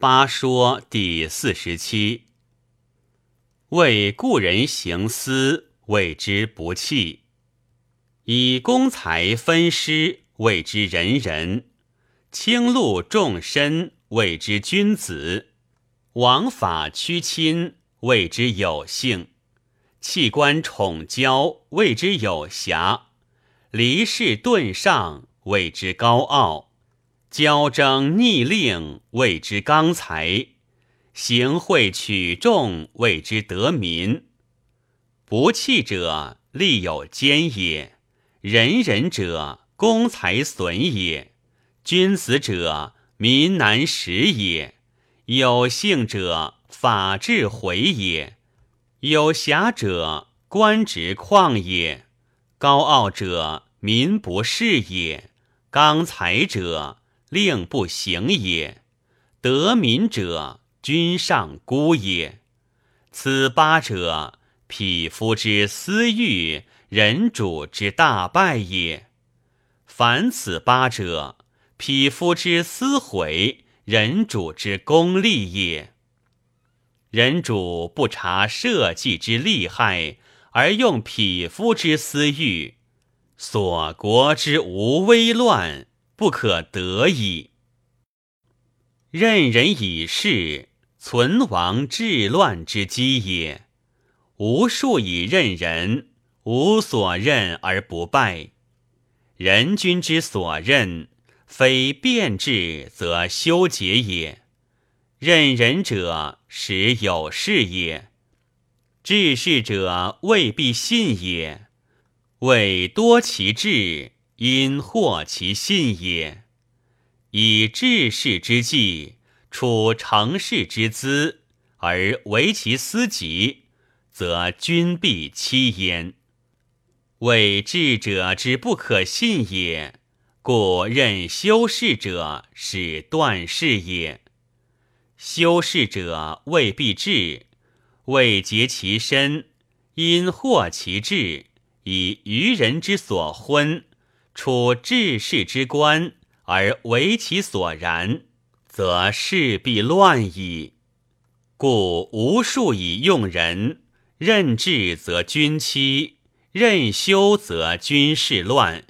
八说第四十七。为故人行私，谓之不弃；以公财分施，谓之仁人；轻禄重身，谓之君子；王法屈亲，谓之有幸；弃官宠骄，谓之有侠；离世顿上，谓之高傲；交争逆令，谓之刚才。行贿取众，谓之得民；不弃者，利有奸也；仁人者，公财损也；君子者，民难食也；有幸者，法治毁也；有侠者，官职旷也；高傲者，民不视也；刚才者，令不行也；得民者。君上孤也，此八者，匹夫之私欲，人主之大败也。凡此八者，匹夫之私毁，人主之功利也。人主不察社稷之利害，而用匹夫之私欲，所国之无危乱，不可得矣。任人以事。存亡治乱之机也。无数以任人，无所任而不败。人君之所任，非变质则修节也。任人者，实有事也。治事者未必信也。为多其志，因惑其信也。以治世之计。处成事之资，而为其私己，则君必欺焉。为智者之不可信也，故任修士者使断事也。修士者未必智，未结其身，因惑其志，以愚人之所昏，处治世之官，而为其所然。则事必乱矣。故无数以用人，任治则君欺，任修则君事乱。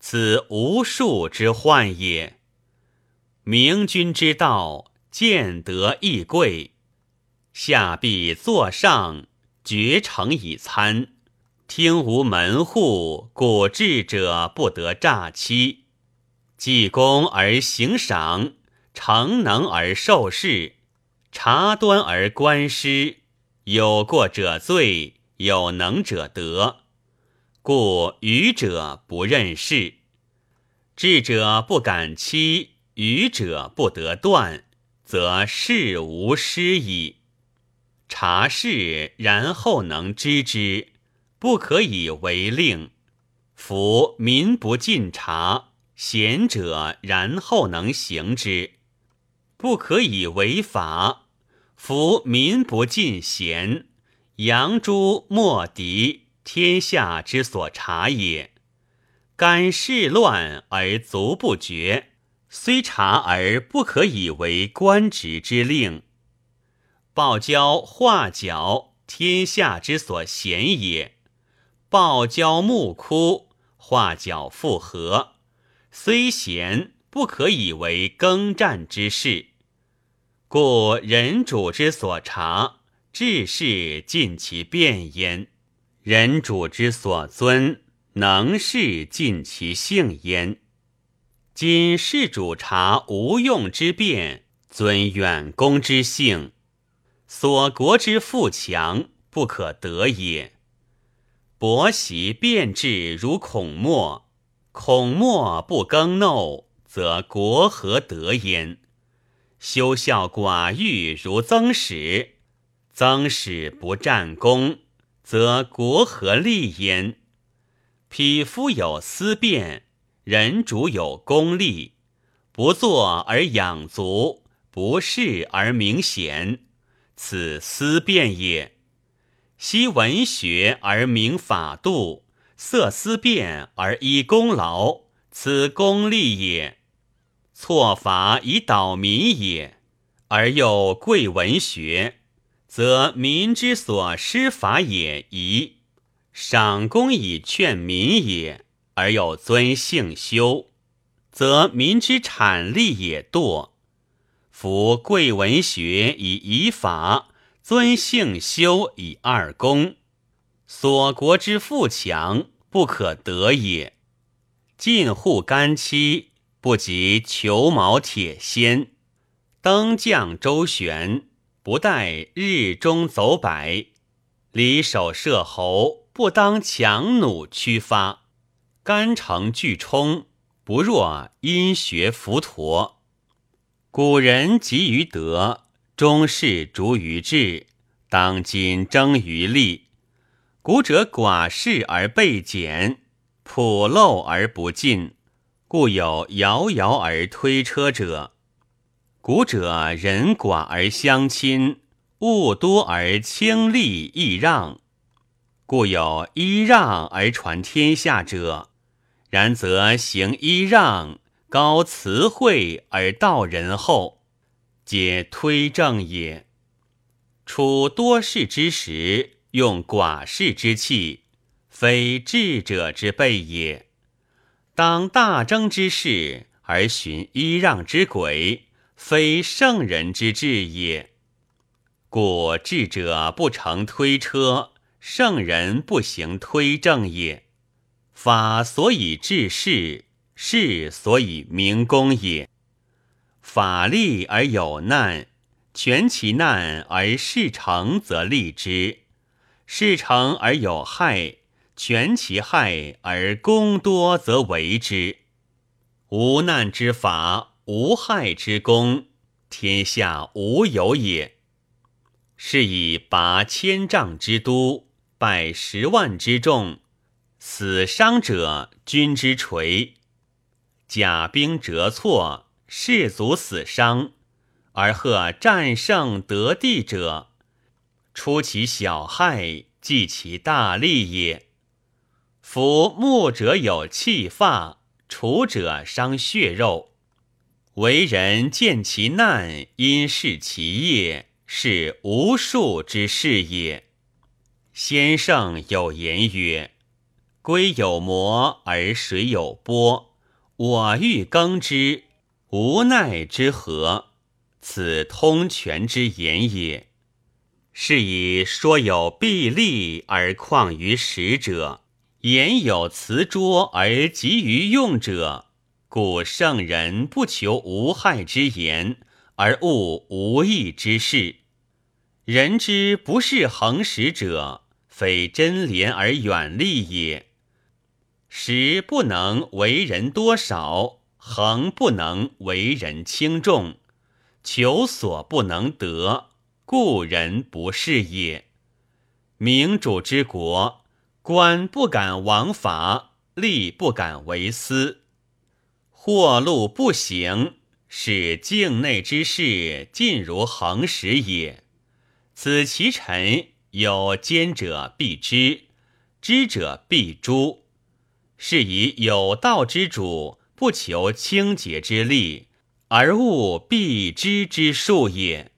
此无数之患也。明君之道，见得亦贵。下必坐上，绝诚以参。听无门户，故智者不得诈欺。济公而行赏。诚能而受事，察端而观师，有过者罪，有能者得。故愚者不任事，智者不敢欺，愚者不得断，则事无失矣。察事然后能知之，不可以为令。夫民不尽察，贤者然后能行之。不可以为法，夫民不尽贤，杨朱莫敌，天下之所察也。敢事乱而足不决，虽察而不可以为官职之令。报交画角，天下之所贤也。报交木枯，画角复合，虽贤，不可以为耕战之事。故人主之所察，治事尽其变焉；人主之所尊，能事尽其性焉。今事主察无用之变，尊远公之性，所国之富强，不可得也。伯习变质如孔墨，孔墨不耕耨，则国何得焉？修孝寡欲如曾史，曾史不战功，则国何利焉？匹夫有思变，人主有功利，不作而养足，不事而明贤，此思变也。昔文学而明法度，色思辨而依功劳，此功利也。错法以导民也，而又贵文学，则民之所施法也宜；赏功以劝民也，而又尊性修，则民之产力也惰。夫贵文学以仪法，尊性修以二公，所国之富强不可得也。近户干戚不及裘毛铁仙。登将周旋，不待日中走百；离手射侯，不当强弩驱发。干城巨冲，不若阴学浮陀。古人急于德，终世逐于智，当今争于利。古者寡事而备简，朴陋而不进，故有遥遥而推车者。古者人寡而相亲，物多而轻利易让，故有揖让而传天下者。然则行揖让，高慈惠而道仁厚，皆推正也。处多事之时，用寡事之器，非智者之备也。当大争之事，而循揖让之轨。非圣人之治也，故智者不成推车，圣人不行推正也。法所以治世，世所以明公也。法利而有难，全其难而事成，则立之；事成而有害，全其害而功多，则为之。无难之法。无害之功，天下无有也。是以拔千丈之都，败十万之众，死伤者君之垂；甲兵折错，士卒死伤，而贺战胜得地者，出其小害，计其大利也。夫木者有气发，楚者伤血肉。为人见其难，因视其业，是无数之事也。先圣有言曰：“龟有磨而水有波，我欲耕之，无奈之何？”此通权之言也。是以说有弊利而况于时者，言有辞拙而急于用者。故圣人不求无害之言，而务无益之事。人之不是恒时者，非真廉而远利也。时不能为人多少，恒不能为人轻重，求所不能得，故人不是也。明主之国，官不敢枉法，吏不敢为私。或路不行，使境内之事尽如恒时也。此其臣有奸者必知，知者必诛。是以有道之主不求清洁之力，而务必知之术也。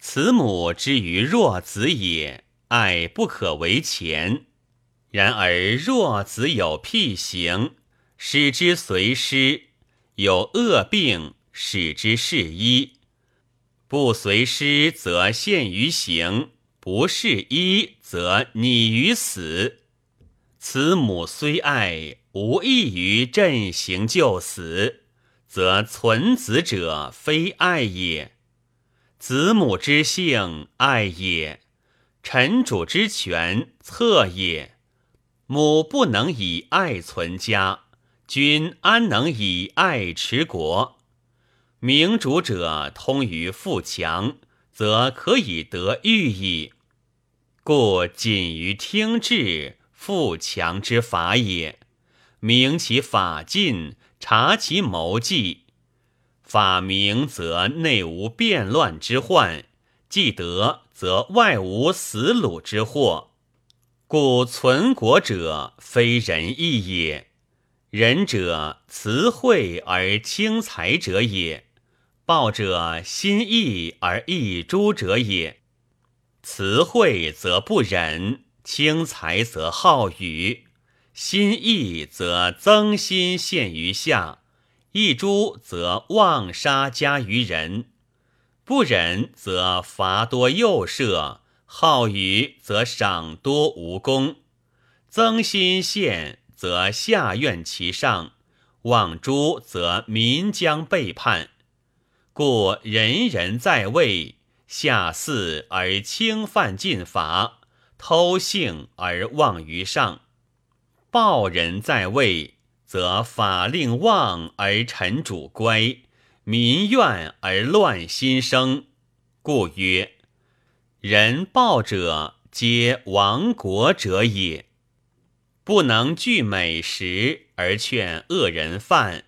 慈母之于弱子也，爱不可为前。然而弱子有辟行。使之随师，有恶病，使之侍医；不随师，则陷于刑；不侍医，则拟于死。慈母虽爱，无益于振行救死，则存子者非爱也。子母之性，爱也；臣主之权，策也。母不能以爱存家。君安能以爱持国？明主者通于富强，则可以得欲矣。故谨于听治，富强之法也。明其法尽，察其谋计。法明则内无变乱之患，既得则外无死虏之祸。故存国者，非仁义也。仁者慈惠而轻财者也，暴者心义而易诛者也。慈惠则不忍，轻财则好语。心义则增心陷于下，易诛则妄杀加于人。不忍则罚多诱射，好语则赏多无功。增心陷则下怨其上，妄诛则民将背叛。故人人在位，下肆而轻犯禁法，偷幸而忘于上；暴人在位，则法令忘而臣主乖，民怨而乱心生。故曰：人暴者，皆亡国者也。不能拒美食而劝恶人犯。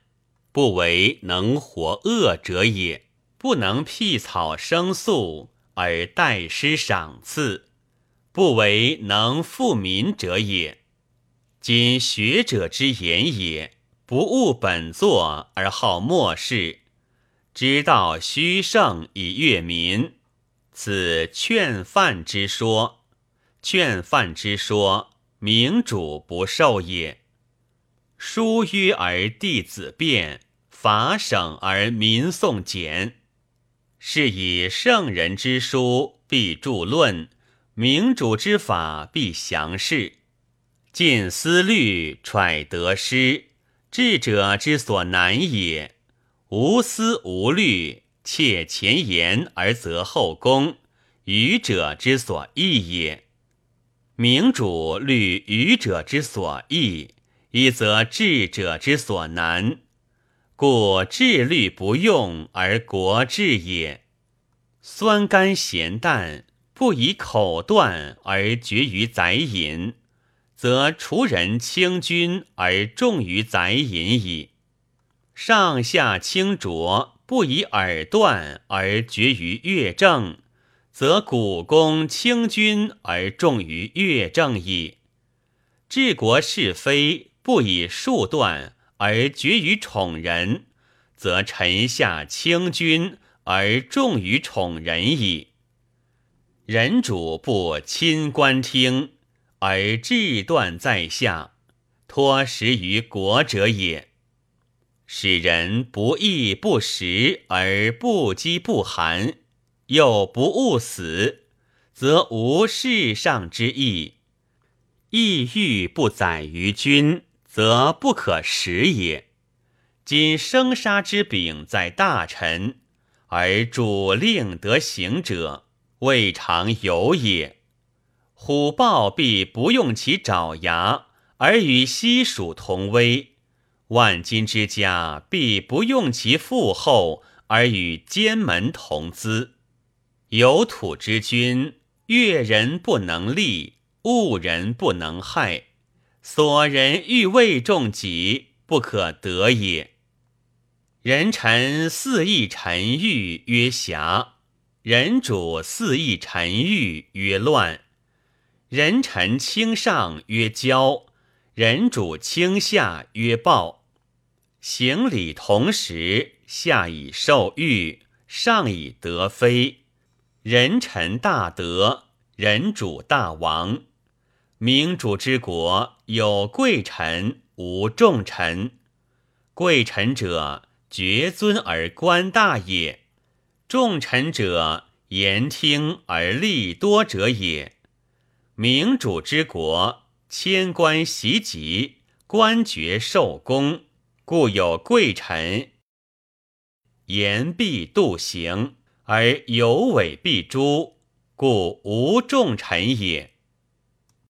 不为能活恶者也，不能辟草生粟而待施赏赐，不为能富民者也。今学者之言也，不务本作而好末世，知道虚盛以悦民，此劝犯之说。劝犯之说，明主不受也。书约而弟子辩，法省而民讼简。是以圣人之书必著论，明主之法必详释。尽思虑，揣得失，智者之所难也。无思无虑，切前言而择后功，愚者之所易也。明主虑愚者之所易。一则智者之所难，故智虑不用而国治也。酸甘咸淡，不以口断而绝于宰饮，则除人轻君而重于宰饮矣。上下清浊，不以耳断而绝于乐正，则古公轻君而重于乐正矣。治国是非。不以数断而绝于宠人，则臣下轻君而重于宠人矣。人主不亲官听而志断在下，托食于国者也。使人不义不食而不饥不寒，又不务死，则无世上之义。意欲不载于君。则不可食也。今生杀之柄在大臣，而主令得行者，未尝有也。虎豹必不用其爪牙，而与西蜀同威；万金之家必不用其富厚，而与奸门同资。有土之君，越人不能立，恶人不能害。所人欲为重己，不可得也。人臣肆意臣欲，曰侠；人主肆意臣欲，曰乱。人臣轻上，曰骄；人主轻下，曰暴。行礼同时，下以受欲，上以得非。人臣大德，人主大王。明主之国有贵臣，无重臣。贵臣者，爵尊而官大也；重臣者，言听而利多者也。明主之国，千官袭级，官爵受功，故有贵臣。言必度行，而有违必诛，故无重臣也。